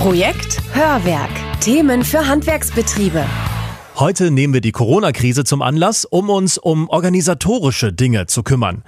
Projekt Hörwerk. Themen für Handwerksbetriebe. Heute nehmen wir die Corona-Krise zum Anlass, um uns um organisatorische Dinge zu kümmern.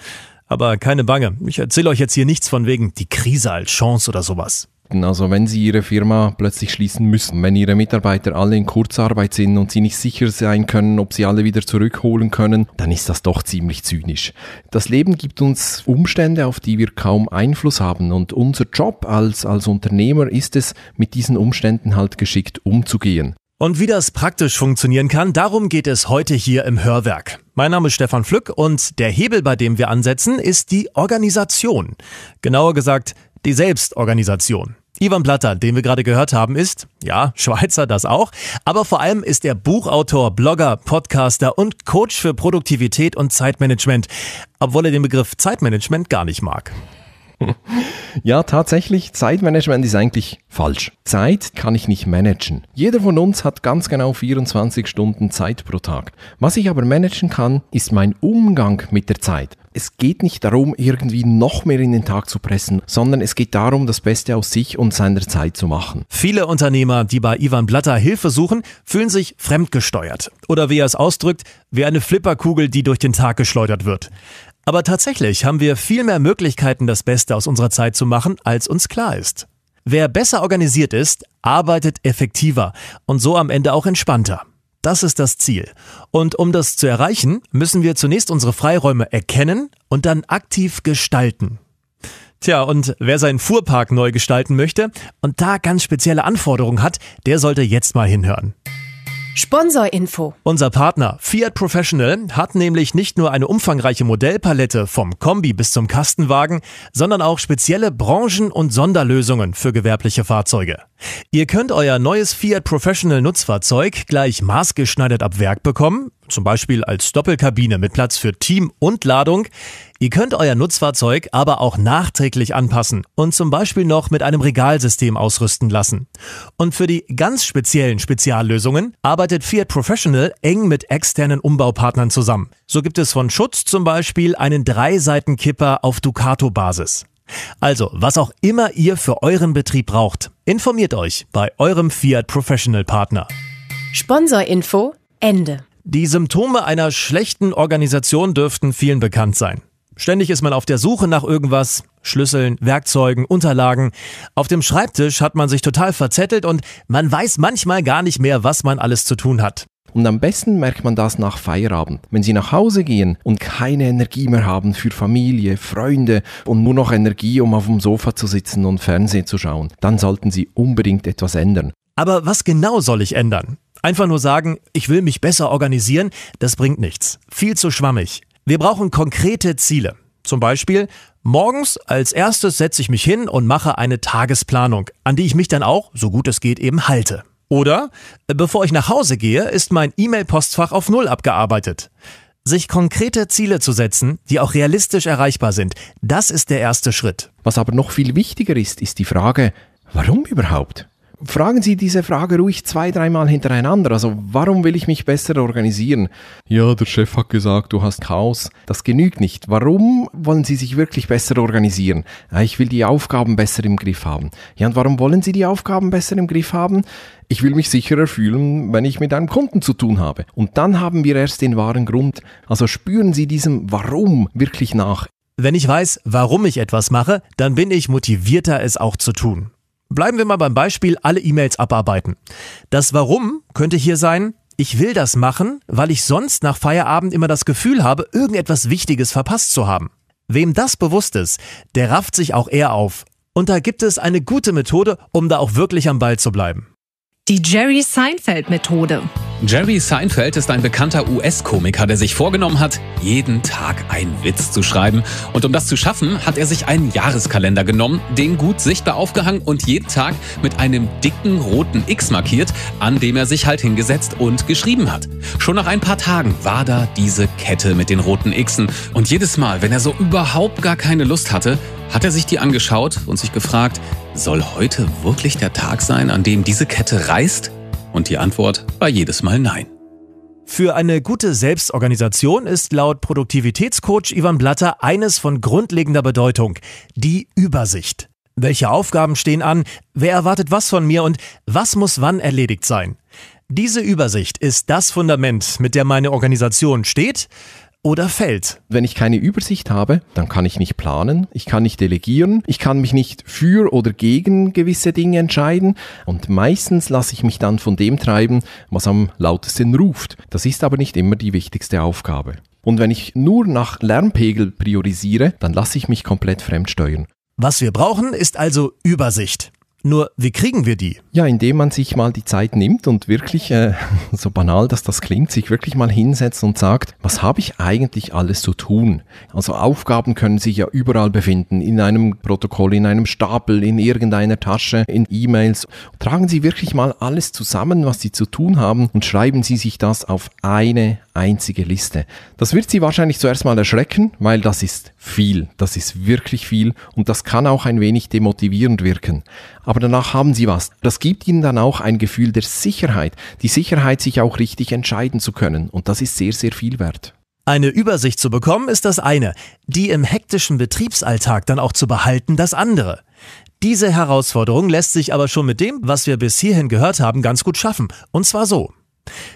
Aber keine Bange, ich erzähle euch jetzt hier nichts von wegen die Krise als Chance oder sowas. Also wenn Sie Ihre Firma plötzlich schließen müssen, wenn Ihre Mitarbeiter alle in Kurzarbeit sind und Sie nicht sicher sein können, ob Sie alle wieder zurückholen können, dann ist das doch ziemlich zynisch. Das Leben gibt uns Umstände, auf die wir kaum Einfluss haben und unser Job als, als Unternehmer ist es, mit diesen Umständen halt geschickt umzugehen. Und wie das praktisch funktionieren kann, darum geht es heute hier im Hörwerk. Mein Name ist Stefan Flück und der Hebel, bei dem wir ansetzen, ist die Organisation. Genauer gesagt, die Selbstorganisation. Ivan Blatter, den wir gerade gehört haben, ist, ja, Schweizer das auch, aber vor allem ist er Buchautor, Blogger, Podcaster und Coach für Produktivität und Zeitmanagement, obwohl er den Begriff Zeitmanagement gar nicht mag. Ja, tatsächlich, Zeitmanagement ist eigentlich falsch. Zeit kann ich nicht managen. Jeder von uns hat ganz genau 24 Stunden Zeit pro Tag. Was ich aber managen kann, ist mein Umgang mit der Zeit. Es geht nicht darum, irgendwie noch mehr in den Tag zu pressen, sondern es geht darum, das Beste aus sich und seiner Zeit zu machen. Viele Unternehmer, die bei Ivan Blatter Hilfe suchen, fühlen sich fremdgesteuert. Oder wie er es ausdrückt, wie eine Flipperkugel, die durch den Tag geschleudert wird. Aber tatsächlich haben wir viel mehr Möglichkeiten, das Beste aus unserer Zeit zu machen, als uns klar ist. Wer besser organisiert ist, arbeitet effektiver und so am Ende auch entspannter. Das ist das Ziel. Und um das zu erreichen, müssen wir zunächst unsere Freiräume erkennen und dann aktiv gestalten. Tja, und wer seinen Fuhrpark neu gestalten möchte und da ganz spezielle Anforderungen hat, der sollte jetzt mal hinhören. Sponsorinfo. Unser Partner Fiat Professional hat nämlich nicht nur eine umfangreiche Modellpalette vom Kombi bis zum Kastenwagen, sondern auch spezielle Branchen- und Sonderlösungen für gewerbliche Fahrzeuge. Ihr könnt euer neues Fiat Professional Nutzfahrzeug gleich maßgeschneidert ab Werk bekommen, zum Beispiel als Doppelkabine mit Platz für Team und Ladung. Ihr könnt euer Nutzfahrzeug aber auch nachträglich anpassen und zum Beispiel noch mit einem Regalsystem ausrüsten lassen. Und für die ganz speziellen Speziallösungen arbeitet Fiat Professional eng mit externen Umbaupartnern zusammen. So gibt es von Schutz zum Beispiel einen Dreiseitenkipper auf Ducato-Basis. Also, was auch immer ihr für euren Betrieb braucht, informiert euch bei eurem Fiat Professional Partner. Sponsorinfo Ende. Die Symptome einer schlechten Organisation dürften vielen bekannt sein. Ständig ist man auf der Suche nach irgendwas, Schlüsseln, Werkzeugen, Unterlagen. Auf dem Schreibtisch hat man sich total verzettelt und man weiß manchmal gar nicht mehr, was man alles zu tun hat. Und am besten merkt man das nach Feierabend. Wenn Sie nach Hause gehen und keine Energie mehr haben für Familie, Freunde und nur noch Energie, um auf dem Sofa zu sitzen und Fernsehen zu schauen, dann sollten Sie unbedingt etwas ändern. Aber was genau soll ich ändern? Einfach nur sagen, ich will mich besser organisieren, das bringt nichts. Viel zu schwammig. Wir brauchen konkrete Ziele. Zum Beispiel, morgens als erstes setze ich mich hin und mache eine Tagesplanung, an die ich mich dann auch, so gut es geht, eben halte. Oder, bevor ich nach Hause gehe, ist mein E-Mail-Postfach auf Null abgearbeitet. Sich konkrete Ziele zu setzen, die auch realistisch erreichbar sind, das ist der erste Schritt. Was aber noch viel wichtiger ist, ist die Frage, warum überhaupt? Fragen Sie diese Frage ruhig zwei, dreimal hintereinander. Also, warum will ich mich besser organisieren? Ja, der Chef hat gesagt, du hast Chaos. Das genügt nicht. Warum wollen Sie sich wirklich besser organisieren? Ja, ich will die Aufgaben besser im Griff haben. Ja, und warum wollen Sie die Aufgaben besser im Griff haben? Ich will mich sicherer fühlen, wenn ich mit einem Kunden zu tun habe. Und dann haben wir erst den wahren Grund. Also spüren Sie diesem Warum wirklich nach. Wenn ich weiß, warum ich etwas mache, dann bin ich motivierter, es auch zu tun. Bleiben wir mal beim Beispiel alle E-Mails abarbeiten. Das Warum könnte hier sein, ich will das machen, weil ich sonst nach Feierabend immer das Gefühl habe, irgendetwas Wichtiges verpasst zu haben. Wem das bewusst ist, der rafft sich auch eher auf. Und da gibt es eine gute Methode, um da auch wirklich am Ball zu bleiben. Die Jerry Seinfeld Methode. Jerry Seinfeld ist ein bekannter US-Komiker, der sich vorgenommen hat, jeden Tag einen Witz zu schreiben. Und um das zu schaffen, hat er sich einen Jahreskalender genommen, den gut sichtbar aufgehangen und jeden Tag mit einem dicken roten X markiert, an dem er sich halt hingesetzt und geschrieben hat. Schon nach ein paar Tagen war da diese Kette mit den roten Xen. Und jedes Mal, wenn er so überhaupt gar keine Lust hatte, hat er sich die angeschaut und sich gefragt, soll heute wirklich der Tag sein, an dem diese Kette reißt? Und die Antwort war jedes Mal nein. Für eine gute Selbstorganisation ist laut Produktivitätscoach Ivan Blatter eines von grundlegender Bedeutung, die Übersicht. Welche Aufgaben stehen an? Wer erwartet was von mir und was muss wann erledigt sein? Diese Übersicht ist das Fundament, mit der meine Organisation steht oder fällt. Wenn ich keine Übersicht habe, dann kann ich nicht planen, ich kann nicht delegieren, ich kann mich nicht für oder gegen gewisse Dinge entscheiden und meistens lasse ich mich dann von dem treiben, was am lautesten ruft. Das ist aber nicht immer die wichtigste Aufgabe. Und wenn ich nur nach Lärmpegel priorisiere, dann lasse ich mich komplett fremdsteuern. Was wir brauchen, ist also Übersicht. Nur, wie kriegen wir die? Ja, indem man sich mal die Zeit nimmt und wirklich, äh, so banal dass das klingt, sich wirklich mal hinsetzt und sagt, was habe ich eigentlich alles zu tun? Also Aufgaben können sich ja überall befinden, in einem Protokoll, in einem Stapel, in irgendeiner Tasche, in E-Mails. Tragen Sie wirklich mal alles zusammen, was Sie zu tun haben und schreiben Sie sich das auf eine einzige Liste. Das wird Sie wahrscheinlich zuerst mal erschrecken, weil das ist viel, das ist wirklich viel und das kann auch ein wenig demotivierend wirken. Danach haben Sie was. Das gibt Ihnen dann auch ein Gefühl der Sicherheit, die Sicherheit, sich auch richtig entscheiden zu können und das ist sehr, sehr viel wert. Eine Übersicht zu bekommen ist das eine, die im hektischen Betriebsalltag dann auch zu behalten das andere. Diese Herausforderung lässt sich aber schon mit dem, was wir bis hierhin gehört haben, ganz gut schaffen. Und zwar so.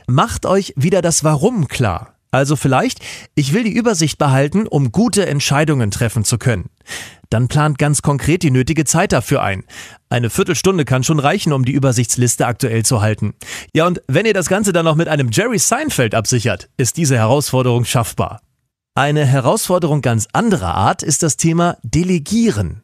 Macht euch wieder das Warum klar. Also vielleicht, ich will die Übersicht behalten, um gute Entscheidungen treffen zu können. Dann plant ganz konkret die nötige Zeit dafür ein. Eine Viertelstunde kann schon reichen, um die Übersichtsliste aktuell zu halten. Ja, und wenn ihr das Ganze dann noch mit einem Jerry Seinfeld absichert, ist diese Herausforderung schaffbar. Eine Herausforderung ganz anderer Art ist das Thema Delegieren.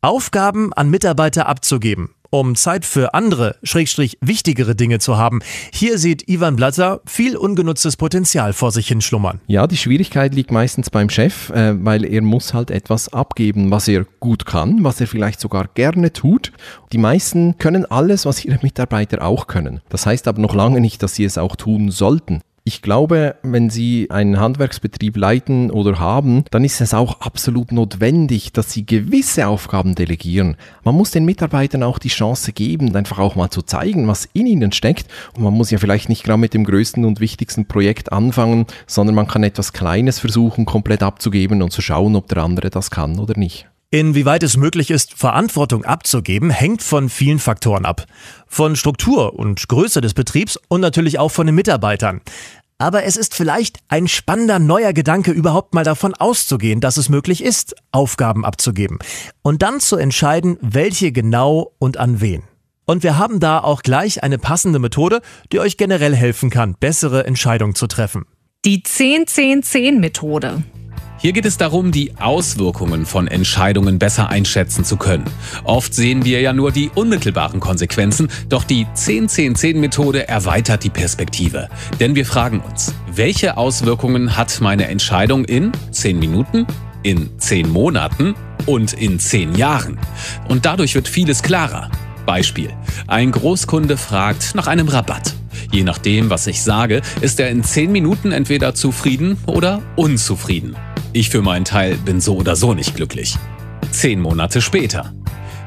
Aufgaben an Mitarbeiter abzugeben um Zeit für andere, schrägstrich wichtigere Dinge zu haben. Hier sieht Ivan Blatter viel ungenutztes Potenzial vor sich hinschlummern. Ja, die Schwierigkeit liegt meistens beim Chef, äh, weil er muss halt etwas abgeben, was er gut kann, was er vielleicht sogar gerne tut. Die meisten können alles, was ihre Mitarbeiter auch können. Das heißt aber noch lange nicht, dass sie es auch tun sollten. Ich glaube, wenn Sie einen Handwerksbetrieb leiten oder haben, dann ist es auch absolut notwendig, dass Sie gewisse Aufgaben delegieren. Man muss den Mitarbeitern auch die Chance geben, einfach auch mal zu zeigen, was in ihnen steckt. Und man muss ja vielleicht nicht gerade mit dem größten und wichtigsten Projekt anfangen, sondern man kann etwas Kleines versuchen, komplett abzugeben und zu schauen, ob der andere das kann oder nicht. Inwieweit es möglich ist, Verantwortung abzugeben, hängt von vielen Faktoren ab. Von Struktur und Größe des Betriebs und natürlich auch von den Mitarbeitern. Aber es ist vielleicht ein spannender neuer Gedanke, überhaupt mal davon auszugehen, dass es möglich ist, Aufgaben abzugeben. Und dann zu entscheiden, welche genau und an wen. Und wir haben da auch gleich eine passende Methode, die euch generell helfen kann, bessere Entscheidungen zu treffen. Die 10-10-10-Methode. Hier geht es darum, die Auswirkungen von Entscheidungen besser einschätzen zu können. Oft sehen wir ja nur die unmittelbaren Konsequenzen, doch die 10-10-10-Methode erweitert die Perspektive. Denn wir fragen uns, welche Auswirkungen hat meine Entscheidung in 10 Minuten, in 10 Monaten und in 10 Jahren? Und dadurch wird vieles klarer. Beispiel. Ein Großkunde fragt nach einem Rabatt. Je nachdem, was ich sage, ist er in 10 Minuten entweder zufrieden oder unzufrieden. Ich für meinen Teil bin so oder so nicht glücklich. Zehn Monate später.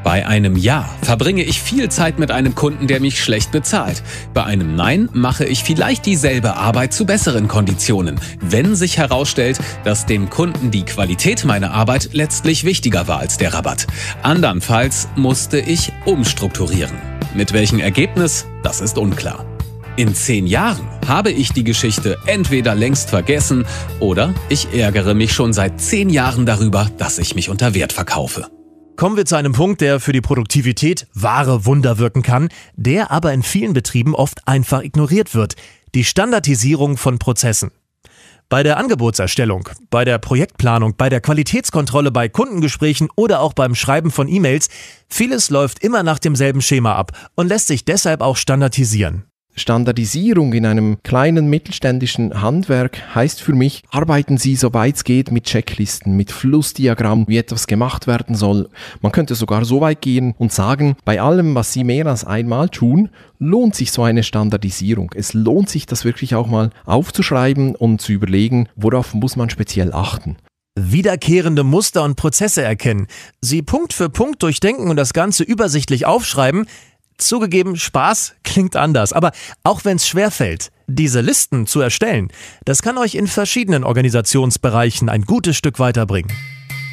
Bei einem Ja verbringe ich viel Zeit mit einem Kunden, der mich schlecht bezahlt. Bei einem Nein mache ich vielleicht dieselbe Arbeit zu besseren Konditionen, wenn sich herausstellt, dass dem Kunden die Qualität meiner Arbeit letztlich wichtiger war als der Rabatt. Andernfalls musste ich umstrukturieren. Mit welchem Ergebnis? Das ist unklar. In zehn Jahren habe ich die Geschichte entweder längst vergessen oder ich ärgere mich schon seit zehn Jahren darüber, dass ich mich unter Wert verkaufe. Kommen wir zu einem Punkt, der für die Produktivität wahre Wunder wirken kann, der aber in vielen Betrieben oft einfach ignoriert wird. Die Standardisierung von Prozessen. Bei der Angebotserstellung, bei der Projektplanung, bei der Qualitätskontrolle, bei Kundengesprächen oder auch beim Schreiben von E-Mails, vieles läuft immer nach demselben Schema ab und lässt sich deshalb auch standardisieren. Standardisierung in einem kleinen mittelständischen Handwerk heißt für mich, arbeiten Sie soweit es geht mit Checklisten, mit Flussdiagrammen, wie etwas gemacht werden soll. Man könnte sogar so weit gehen und sagen, bei allem, was Sie mehr als einmal tun, lohnt sich so eine Standardisierung. Es lohnt sich, das wirklich auch mal aufzuschreiben und zu überlegen, worauf muss man speziell achten wiederkehrende Muster und Prozesse erkennen, sie Punkt für Punkt durchdenken und das Ganze übersichtlich aufschreiben, Zugegeben, Spaß klingt anders, aber auch wenn es schwerfällt, diese Listen zu erstellen, das kann euch in verschiedenen Organisationsbereichen ein gutes Stück weiterbringen.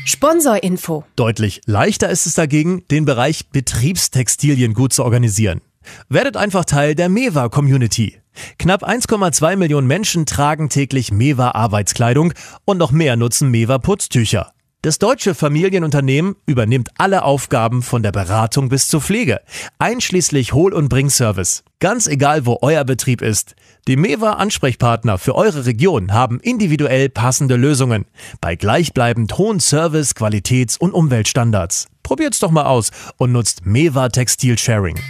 Sponsorinfo. Deutlich leichter ist es dagegen, den Bereich Betriebstextilien gut zu organisieren. Werdet einfach Teil der Mewa Community. Knapp 1,2 Millionen Menschen tragen täglich Mewa Arbeitskleidung und noch mehr nutzen Mewa Putztücher. Das deutsche Familienunternehmen übernimmt alle Aufgaben von der Beratung bis zur Pflege, einschließlich Hol- und Bringservice. Ganz egal, wo euer Betrieb ist. Die Mewa Ansprechpartner für eure Region haben individuell passende Lösungen bei gleichbleibend hohen Service, Qualitäts- und Umweltstandards. Probiert's doch mal aus und nutzt Mewa Textil Sharing.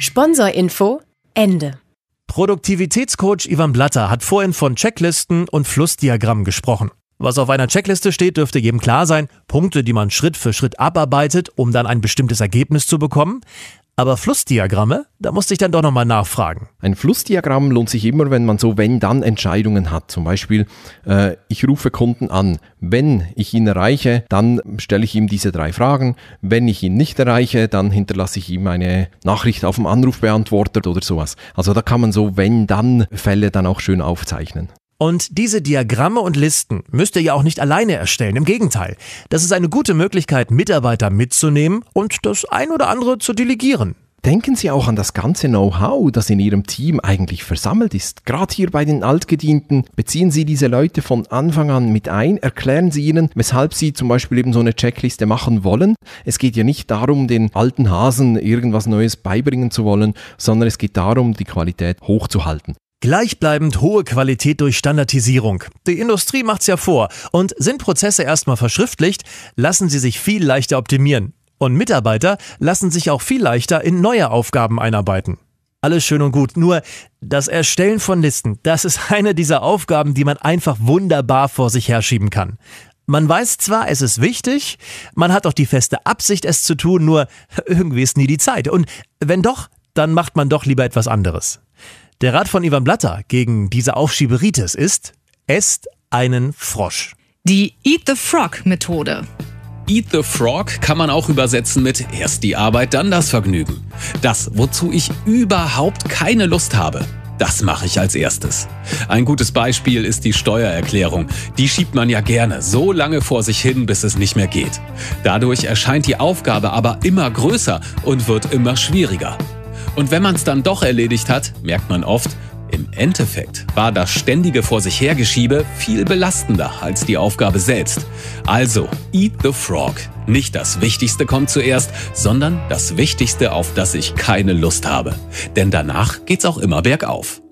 Sponsorinfo Ende. Produktivitätscoach Ivan Blatter hat vorhin von Checklisten und Flussdiagrammen gesprochen. Was auf einer Checkliste steht, dürfte jedem klar sein. Punkte, die man Schritt für Schritt abarbeitet, um dann ein bestimmtes Ergebnis zu bekommen. Aber Flussdiagramme, da musste ich dann doch nochmal nachfragen. Ein Flussdiagramm lohnt sich immer, wenn man so Wenn-Dann-Entscheidungen hat. Zum Beispiel, äh, ich rufe Kunden an. Wenn ich ihn erreiche, dann stelle ich ihm diese drei Fragen. Wenn ich ihn nicht erreiche, dann hinterlasse ich ihm eine Nachricht auf dem Anrufbeantworter oder sowas. Also da kann man so Wenn-Dann-Fälle dann auch schön aufzeichnen. Und diese Diagramme und Listen müsst ihr ja auch nicht alleine erstellen. Im Gegenteil, das ist eine gute Möglichkeit, Mitarbeiter mitzunehmen und das ein oder andere zu delegieren. Denken Sie auch an das ganze Know-how, das in Ihrem Team eigentlich versammelt ist. Gerade hier bei den Altgedienten beziehen Sie diese Leute von Anfang an mit ein, erklären Sie ihnen, weshalb Sie zum Beispiel eben so eine Checkliste machen wollen. Es geht ja nicht darum, den alten Hasen irgendwas Neues beibringen zu wollen, sondern es geht darum, die Qualität hochzuhalten. Gleichbleibend hohe Qualität durch Standardisierung. Die Industrie macht's ja vor. Und sind Prozesse erstmal verschriftlicht, lassen sie sich viel leichter optimieren. Und Mitarbeiter lassen sich auch viel leichter in neue Aufgaben einarbeiten. Alles schön und gut, nur das Erstellen von Listen, das ist eine dieser Aufgaben, die man einfach wunderbar vor sich herschieben kann. Man weiß zwar, es ist wichtig, man hat auch die feste Absicht, es zu tun, nur irgendwie ist nie die Zeit. Und wenn doch, dann macht man doch lieber etwas anderes. Der Rat von Ivan Blatter gegen diese Aufschieberitis ist, esst einen Frosch. Die Eat the Frog Methode. Eat the Frog kann man auch übersetzen mit erst die Arbeit, dann das Vergnügen. Das, wozu ich überhaupt keine Lust habe. Das mache ich als erstes. Ein gutes Beispiel ist die Steuererklärung. Die schiebt man ja gerne so lange vor sich hin, bis es nicht mehr geht. Dadurch erscheint die Aufgabe aber immer größer und wird immer schwieriger. Und wenn man es dann doch erledigt hat, merkt man oft, im Endeffekt war das ständige Vor sich hergeschiebe viel belastender als die Aufgabe selbst. Also, eat the frog. Nicht das Wichtigste kommt zuerst, sondern das Wichtigste, auf das ich keine Lust habe. Denn danach geht's auch immer bergauf.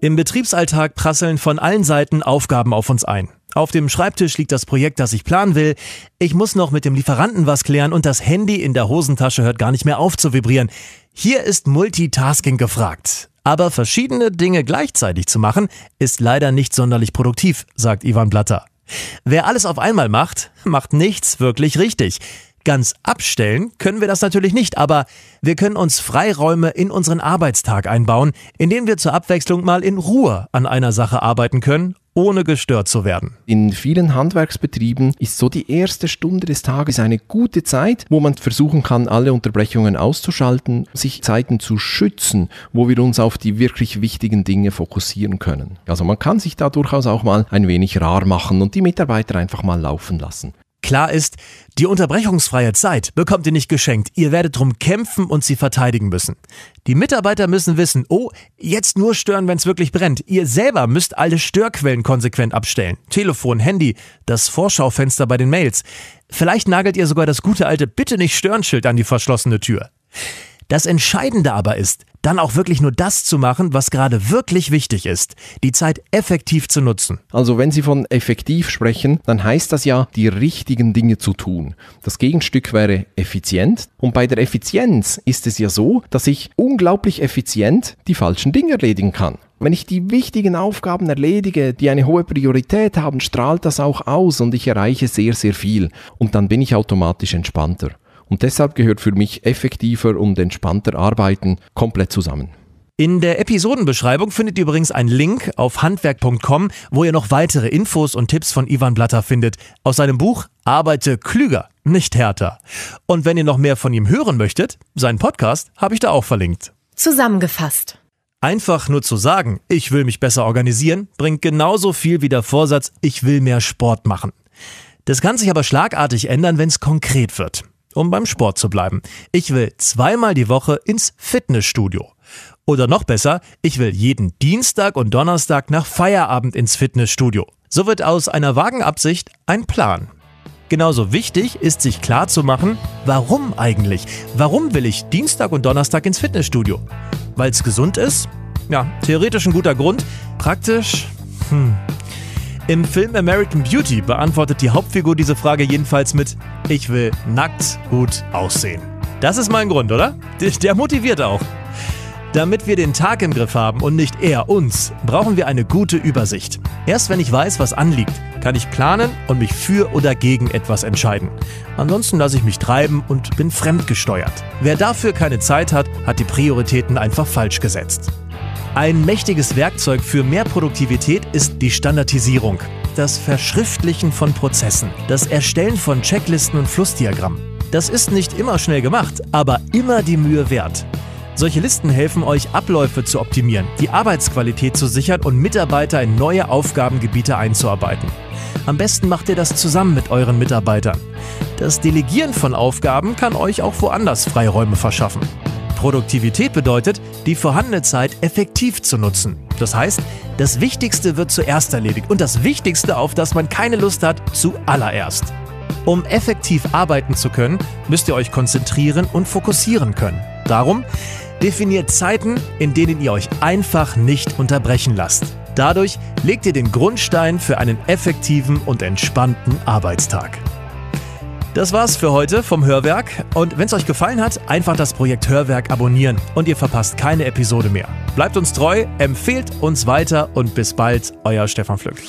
Im Betriebsalltag prasseln von allen Seiten Aufgaben auf uns ein. Auf dem Schreibtisch liegt das Projekt, das ich planen will. Ich muss noch mit dem Lieferanten was klären und das Handy in der Hosentasche hört gar nicht mehr auf zu vibrieren. Hier ist Multitasking gefragt. Aber verschiedene Dinge gleichzeitig zu machen, ist leider nicht sonderlich produktiv, sagt Ivan Blatter. Wer alles auf einmal macht, macht nichts wirklich richtig. Ganz abstellen können wir das natürlich nicht, aber wir können uns Freiräume in unseren Arbeitstag einbauen, indem wir zur Abwechslung mal in Ruhe an einer Sache arbeiten können ohne gestört zu werden. In vielen Handwerksbetrieben ist so die erste Stunde des Tages eine gute Zeit, wo man versuchen kann, alle Unterbrechungen auszuschalten, sich Zeiten zu schützen, wo wir uns auf die wirklich wichtigen Dinge fokussieren können. Also man kann sich da durchaus auch mal ein wenig rar machen und die Mitarbeiter einfach mal laufen lassen. Klar ist, die unterbrechungsfreie Zeit bekommt ihr nicht geschenkt. Ihr werdet drum kämpfen und sie verteidigen müssen. Die Mitarbeiter müssen wissen, oh, jetzt nur stören, wenn es wirklich brennt. Ihr selber müsst alle Störquellen konsequent abstellen. Telefon, Handy, das Vorschaufenster bei den Mails. Vielleicht nagelt ihr sogar das gute alte Bitte nicht stören Schild an die verschlossene Tür. Das Entscheidende aber ist, dann auch wirklich nur das zu machen, was gerade wirklich wichtig ist, die Zeit effektiv zu nutzen. Also wenn Sie von effektiv sprechen, dann heißt das ja, die richtigen Dinge zu tun. Das Gegenstück wäre effizient. Und bei der Effizienz ist es ja so, dass ich unglaublich effizient die falschen Dinge erledigen kann. Wenn ich die wichtigen Aufgaben erledige, die eine hohe Priorität haben, strahlt das auch aus und ich erreiche sehr, sehr viel. Und dann bin ich automatisch entspannter. Und deshalb gehört für mich effektiver und entspannter Arbeiten komplett zusammen. In der Episodenbeschreibung findet ihr übrigens einen Link auf handwerk.com, wo ihr noch weitere Infos und Tipps von Ivan Blatter findet aus seinem Buch Arbeite klüger, nicht härter. Und wenn ihr noch mehr von ihm hören möchtet, seinen Podcast habe ich da auch verlinkt. Zusammengefasst. Einfach nur zu sagen, ich will mich besser organisieren, bringt genauso viel wie der Vorsatz, ich will mehr Sport machen. Das kann sich aber schlagartig ändern, wenn es konkret wird. Um beim Sport zu bleiben. Ich will zweimal die Woche ins Fitnessstudio. Oder noch besser, ich will jeden Dienstag und Donnerstag nach Feierabend ins Fitnessstudio. So wird aus einer vagen Absicht ein Plan. Genauso wichtig ist sich klar zu machen, warum eigentlich? Warum will ich Dienstag und Donnerstag ins Fitnessstudio? Weil es gesund ist? Ja, theoretisch ein guter Grund. Praktisch? Hm. Im Film American Beauty beantwortet die Hauptfigur diese Frage jedenfalls mit Ich will nackt gut aussehen. Das ist mein Grund, oder? Der motiviert auch. Damit wir den Tag im Griff haben und nicht er uns, brauchen wir eine gute Übersicht. Erst wenn ich weiß, was anliegt, kann ich planen und mich für oder gegen etwas entscheiden. Ansonsten lasse ich mich treiben und bin fremdgesteuert. Wer dafür keine Zeit hat, hat die Prioritäten einfach falsch gesetzt. Ein mächtiges Werkzeug für mehr Produktivität ist die Standardisierung, das Verschriftlichen von Prozessen, das Erstellen von Checklisten und Flussdiagrammen. Das ist nicht immer schnell gemacht, aber immer die Mühe wert. Solche Listen helfen euch, Abläufe zu optimieren, die Arbeitsqualität zu sichern und Mitarbeiter in neue Aufgabengebiete einzuarbeiten. Am besten macht ihr das zusammen mit euren Mitarbeitern. Das Delegieren von Aufgaben kann euch auch woanders Freiräume verschaffen. Produktivität bedeutet, die vorhandene Zeit effektiv zu nutzen. Das heißt, das Wichtigste wird zuerst erledigt und das Wichtigste, auf das man keine Lust hat, zuallererst. Um effektiv arbeiten zu können, müsst ihr euch konzentrieren und fokussieren können. Darum definiert Zeiten, in denen ihr euch einfach nicht unterbrechen lasst. Dadurch legt ihr den Grundstein für einen effektiven und entspannten Arbeitstag. Das war's für heute vom Hörwerk. Und wenn es euch gefallen hat, einfach das Projekt Hörwerk abonnieren und ihr verpasst keine Episode mehr. Bleibt uns treu, empfehlt uns weiter und bis bald, euer Stefan Flück.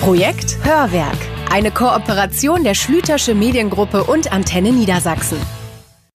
Projekt Hörwerk. Eine Kooperation der Schlütersche Mediengruppe und Antenne Niedersachsen.